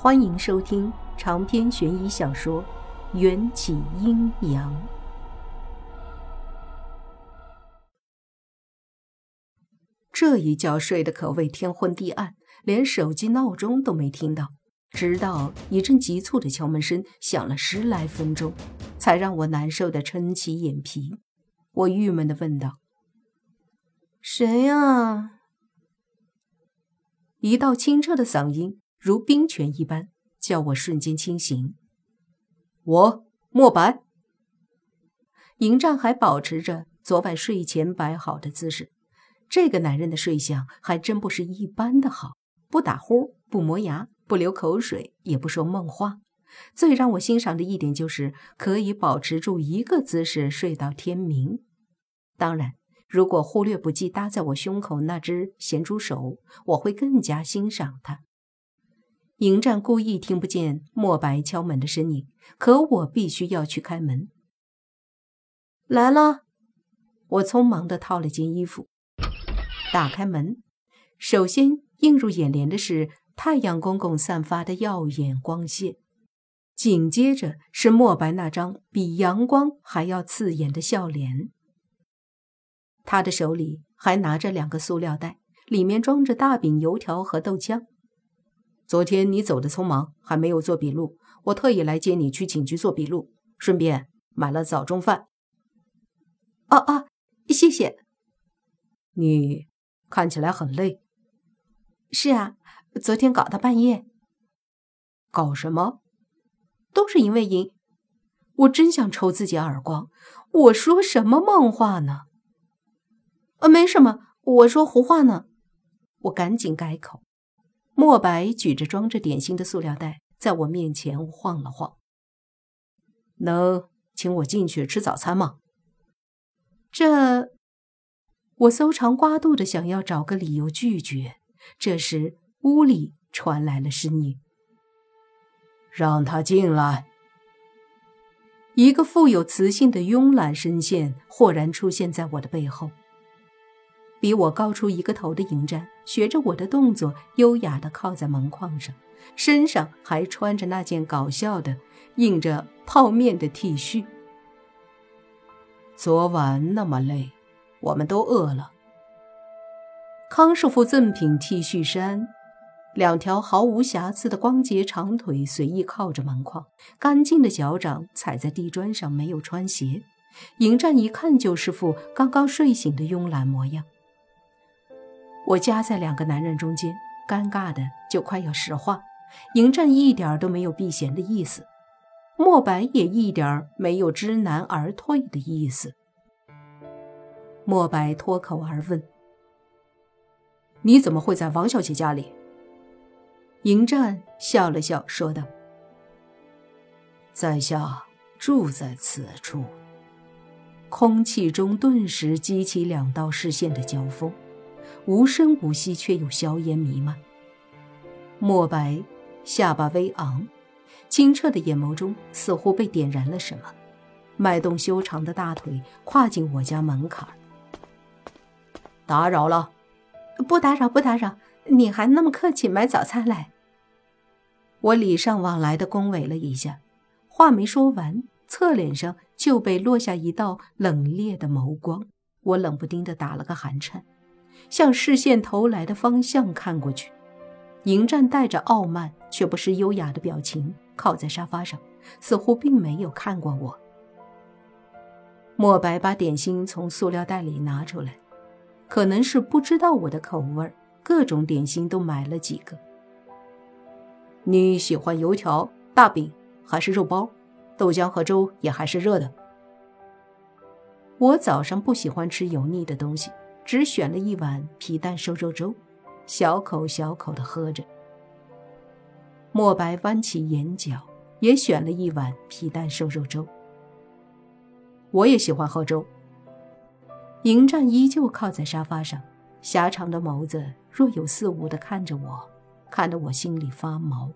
欢迎收听长篇悬疑小说《缘起阴阳》。这一觉睡得可谓天昏地暗，连手机闹钟都没听到。直到一阵急促的敲门声响了十来分钟，才让我难受的撑起眼皮。我郁闷的问道：“谁呀？”一道清澈的嗓音。如冰泉一般，叫我瞬间清醒。我莫白。迎战还保持着昨晚睡前摆好的姿势。这个男人的睡相还真不是一般的好，不打呼，不磨牙，不流口水，也不说梦话。最让我欣赏的一点就是可以保持住一个姿势睡到天明。当然，如果忽略不计搭在我胸口那只咸猪手，我会更加欣赏他。迎战故意听不见莫白敲门的声音，可我必须要去开门。来了，我匆忙的套了件衣服，打开门。首先映入眼帘的是太阳公公散发的耀眼光线，紧接着是莫白那张比阳光还要刺眼的笑脸。他的手里还拿着两个塑料袋，里面装着大饼、油条和豆浆。昨天你走的匆忙，还没有做笔录，我特意来接你去警局做笔录，顺便买了早中饭。哦哦，谢谢。你看起来很累。是啊，昨天搞到半夜。搞什么？都是因为赢。我真想抽自己耳光。我说什么梦话呢？呃，没什么，我说胡话呢。我赶紧改口。莫白举着装着点心的塑料袋，在我面前晃了晃。能请我进去吃早餐吗？这……我搜肠刮肚的想要找个理由拒绝。这时，屋里传来了声音：“让他进来。”一个富有磁性的慵懒声线豁然出现在我的背后。比我高出一个头的迎战，学着我的动作，优雅地靠在门框上，身上还穿着那件搞笑的、印着泡面的 T 恤。昨晚那么累，我们都饿了。康师傅赠品 T 恤衫，两条毫无瑕疵的光洁长腿随意靠着门框，干净的脚掌踩在地砖上，没有穿鞋。迎战一看就是副刚刚睡醒的慵懒模样。我夹在两个男人中间，尴尬的就快要石化。迎战一点都没有避嫌的意思，莫白也一点没有知难而退的意思。莫白脱口而问：“你怎么会在王小姐家里？”迎战笑了笑，说道：“在下住在此处。”空气中顿时激起两道视线的交锋。无声无息，却又硝烟弥漫。墨白下巴微昂，清澈的眼眸中似乎被点燃了什么，迈动修长的大腿，跨进我家门槛。打扰了，不打扰，不打扰。你还那么客气，买早餐来。我礼尚往来的恭维了一下，话没说完，侧脸上就被落下一道冷冽的眸光，我冷不丁的打了个寒颤。向视线投来的方向看过去，迎战带着傲慢却不失优雅的表情，靠在沙发上，似乎并没有看过我。莫白把点心从塑料袋里拿出来，可能是不知道我的口味，各种点心都买了几个。你喜欢油条、大饼还是肉包？豆浆和粥也还是热的。我早上不喜欢吃油腻的东西。只选了一碗皮蛋瘦肉粥，小口小口的喝着。莫白弯起眼角，也选了一碗皮蛋瘦肉粥。我也喜欢喝粥。迎战依旧靠在沙发上，狭长的眸子若有似无的看着我，看得我心里发毛。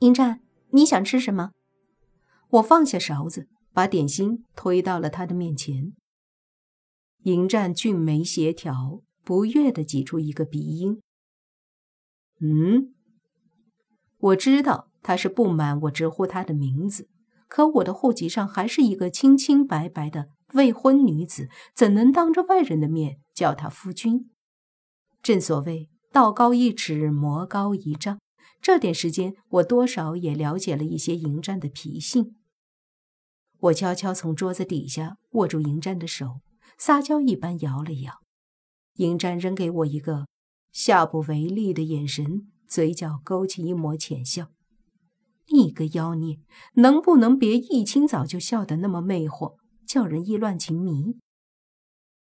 迎战，你想吃什么？我放下勺子，把点心推到了他的面前。迎战俊眉协调，不悦地挤出一个鼻音。嗯，我知道他是不满我直呼他的名字，可我的户籍上还是一个清清白白的未婚女子，怎能当着外人的面叫他夫君？正所谓道高一尺，魔高一丈。这点时间，我多少也了解了一些迎战的脾性。我悄悄从桌子底下握住迎战的手，撒娇一般摇了摇。迎战扔给我一个下不为例的眼神，嘴角勾起一抹浅笑。你个妖孽，能不能别一清早就笑得那么魅惑，叫人意乱情迷？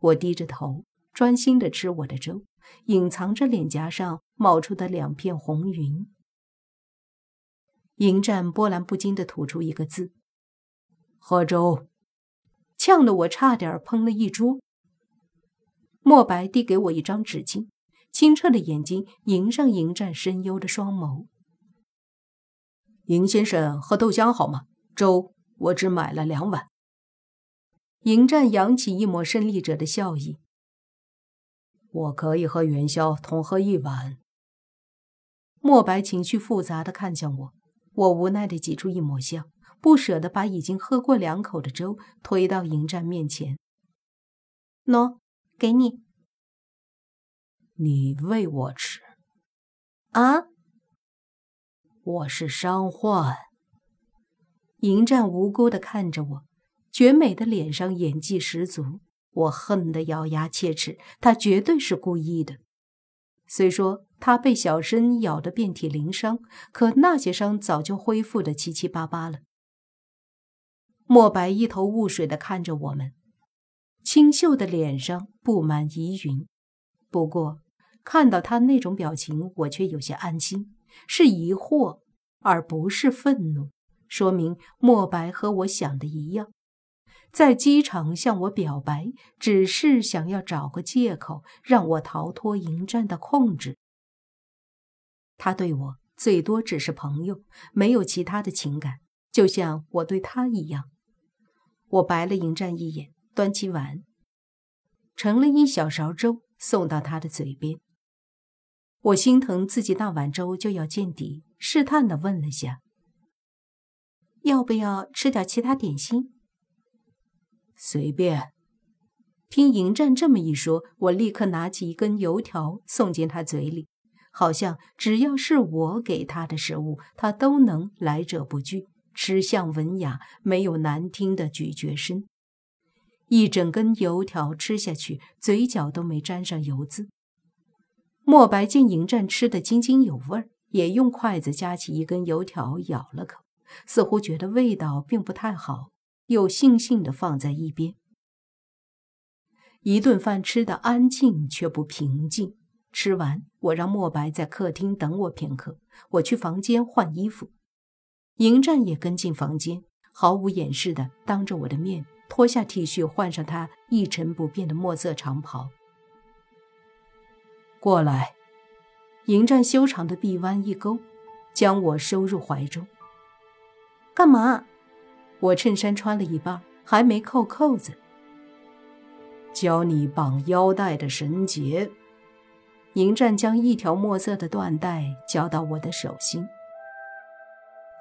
我低着头，专心的吃我的粥，隐藏着脸颊上冒出的两片红云。迎战波澜不惊的吐出一个字：“喝粥”，呛得我差点喷了一桌。墨白递给我一张纸巾，清澈的眼睛迎上迎战深幽的双眸。迎先生喝豆浆好吗？粥我只买了两碗。迎战扬起一抹胜利者的笑意。我可以和元宵同喝一碗。墨白情绪复杂的看向我。我无奈的挤出一抹笑，不舍得把已经喝过两口的粥推到迎战面前。喏，给你。你喂我吃？啊？我是伤患。迎战无辜的看着我，绝美的脸上演技十足。我恨得咬牙切齿，他绝对是故意的。虽说。他被小参咬得遍体鳞伤，可那些伤早就恢复的七七八八了。墨白一头雾水地看着我们，清秀的脸上布满疑云。不过看到他那种表情，我却有些安心，是疑惑而不是愤怒，说明墨白和我想的一样，在机场向我表白，只是想要找个借口让我逃脱迎战的控制。他对我最多只是朋友，没有其他的情感，就像我对他一样。我白了迎战一眼，端起碗，盛了一小勺粥送到他的嘴边。我心疼自己那碗粥就要见底，试探地问了下：“要不要吃点其他点心？”随便。听迎战这么一说，我立刻拿起一根油条送进他嘴里。好像只要是我给他的食物，他都能来者不拒，吃相文雅，没有难听的咀嚼声。一整根油条吃下去，嘴角都没沾上油渍。墨白见迎战吃得津津有味儿，也用筷子夹起一根油条咬了口，似乎觉得味道并不太好，又悻悻地放在一边。一顿饭吃得安静却不平静。吃完，我让墨白在客厅等我片刻。我去房间换衣服，迎战也跟进房间，毫无掩饰的当着我的面脱下 T 恤，换上他一成不变的墨色长袍。过来，迎战修长的臂弯一勾，将我收入怀中。干嘛？我衬衫穿了一半，还没扣扣子。教你绑腰带的绳结。迎战将一条墨色的缎带交到我的手心，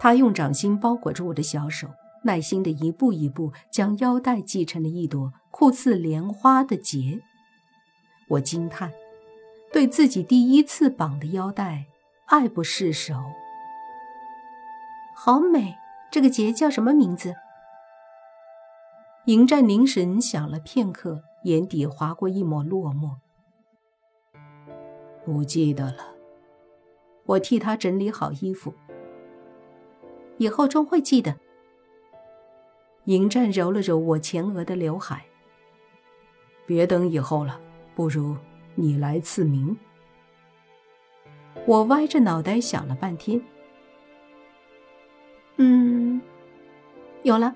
他用掌心包裹住我的小手，耐心的一步一步将腰带系成了一朵酷似莲花的结。我惊叹，对自己第一次绑的腰带爱不释手。好美，这个结叫什么名字？迎战凝神想了片刻，眼底划过一抹落寞。不记得了，我替他整理好衣服，以后终会记得。迎战揉了揉我前额的刘海，别等以后了，不如你来赐名。我歪着脑袋想了半天，嗯，有了，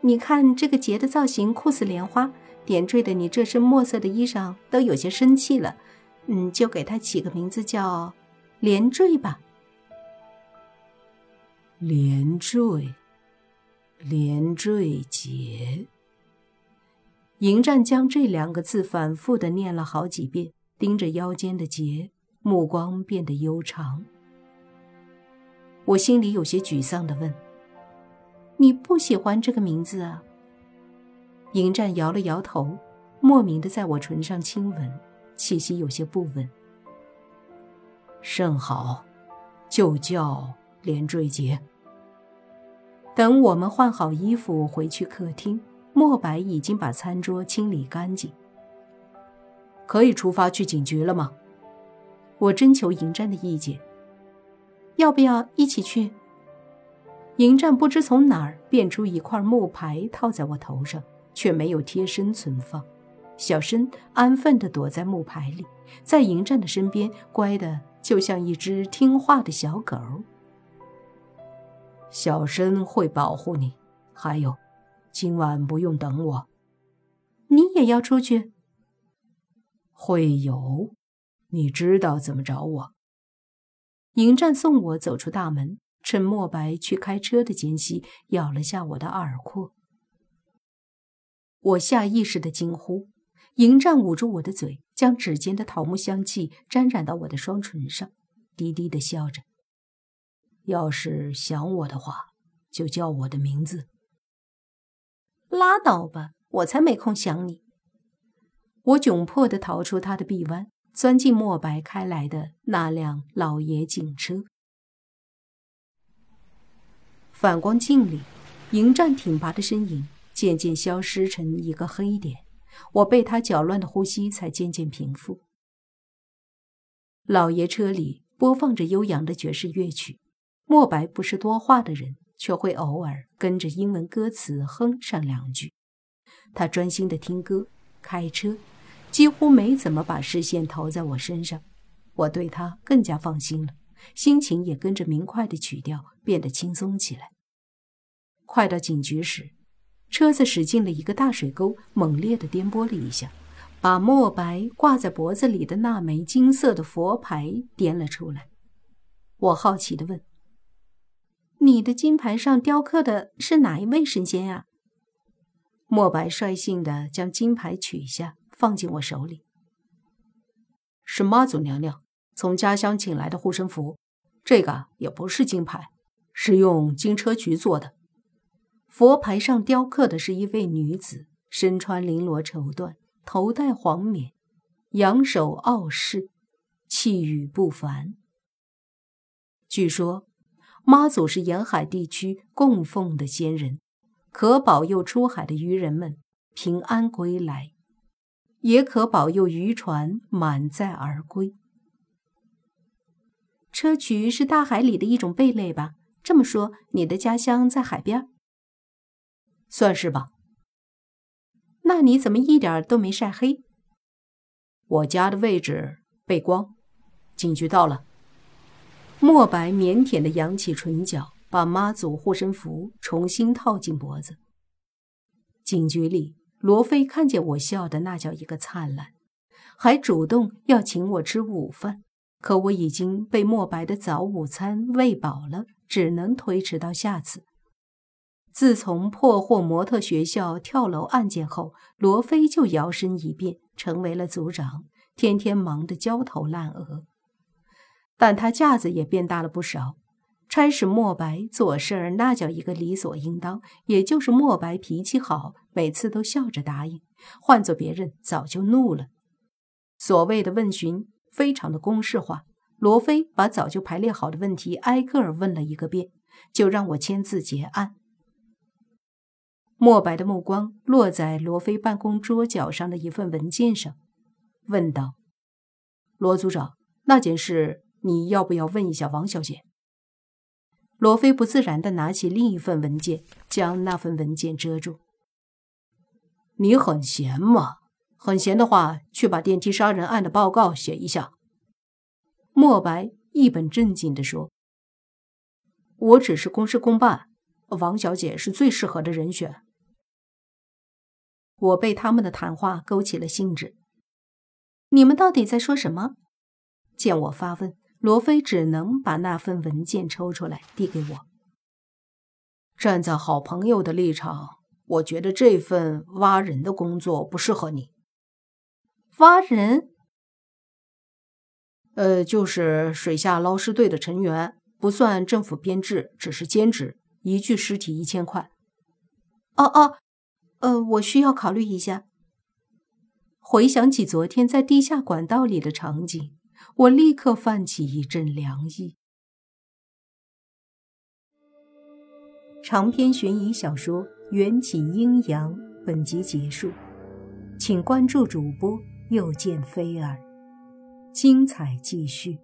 你看这个结的造型酷似莲花，点缀的你这身墨色的衣裳都有些生气了。嗯，就给它起个名字叫“连坠”吧。连坠，连坠结。迎战将这两个字反复的念了好几遍，盯着腰间的结，目光变得悠长。我心里有些沮丧的问：“你不喜欢这个名字啊？”迎战摇了摇头，莫名的在我唇上亲吻，气息有些不稳。甚好，就叫连坠结。等我们换好衣服回去客厅，莫白已经把餐桌清理干净。可以出发去警局了吗？我征求迎战的意见。要不要一起去？迎战不知从哪儿变出一块木牌套在我头上，却没有贴身存放。小申安分地躲在木牌里，在迎战的身边，乖的就像一只听话的小狗。小申会保护你。还有，今晚不用等我。你也要出去？会有，你知道怎么找我。迎战送我走出大门，趁莫白去开车的间隙，咬了下我的耳廓。我下意识的惊呼。迎战捂住我的嘴，将指尖的桃木香气沾染到我的双唇上，低低的笑着。要是想我的话，就叫我的名字。拉倒吧，我才没空想你。我窘迫地逃出他的臂弯，钻进墨白开来的那辆老爷警车。反光镜里，迎战挺拔的身影渐渐消失成一个黑点。我被他搅乱的呼吸才渐渐平复。老爷车里播放着悠扬的爵士乐曲，莫白不是多话的人，却会偶尔跟着英文歌词哼上两句。他专心的听歌、开车，几乎没怎么把视线投在我身上。我对他更加放心了，心情也跟着明快的曲调变得轻松起来。快到警局时。车子驶进了一个大水沟，猛烈的颠簸了一下，把墨白挂在脖子里的那枚金色的佛牌颠了出来。我好奇的问：“你的金牌上雕刻的是哪一位神仙呀？”墨白率性的将金牌取下，放进我手里：“是妈祖娘娘从家乡请来的护身符，这个也不是金牌，是用金车菊做的。”佛牌上雕刻的是一位女子，身穿绫罗绸缎，头戴黄冕，仰首傲视，气宇不凡。据说妈祖是沿海地区供奉的仙人，可保佑出海的渔人们平安归来，也可保佑渔船满载而归。砗磲是大海里的一种贝类吧？这么说，你的家乡在海边？算是吧。那你怎么一点都没晒黑？我家的位置背光。警局到了。墨白腼腆的扬起唇角，把妈祖护身符重新套进脖子。警局里，罗非看见我笑的那叫一个灿烂，还主动要请我吃午饭。可我已经被墨白的早午餐喂饱了，只能推迟到下次。自从破获模特学校跳楼案件后，罗非就摇身一变成为了组长，天天忙得焦头烂额。但他架子也变大了不少，差使墨白做事儿那叫一个理所应当。也就是墨白脾气好，每次都笑着答应，换做别人早就怒了。所谓的问询非常的公式化，罗非把早就排列好的问题挨个儿问了一个遍，就让我签字结案。墨白的目光落在罗非办公桌角上的一份文件上，问道：“罗组长，那件事你要不要问一下王小姐？”罗非不自然地拿起另一份文件，将那份文件遮住。“你很闲吗？很闲的话，去把电梯杀人案的报告写一下。”墨白一本正经地说：“我只是公事公办，王小姐是最适合的人选。”我被他们的谈话勾起了兴致。你们到底在说什么？见我发问，罗非只能把那份文件抽出来递给我。站在好朋友的立场，我觉得这份挖人的工作不适合你。挖人？呃，就是水下捞尸队的成员，不算政府编制，只是兼职，一具尸体一千块。哦哦，呃，我需要考虑一下。回想起昨天在地下管道里的场景，我立刻泛起一阵凉意。长篇悬疑小说《缘起阴阳》本集结束，请关注主播又见菲儿，精彩继续。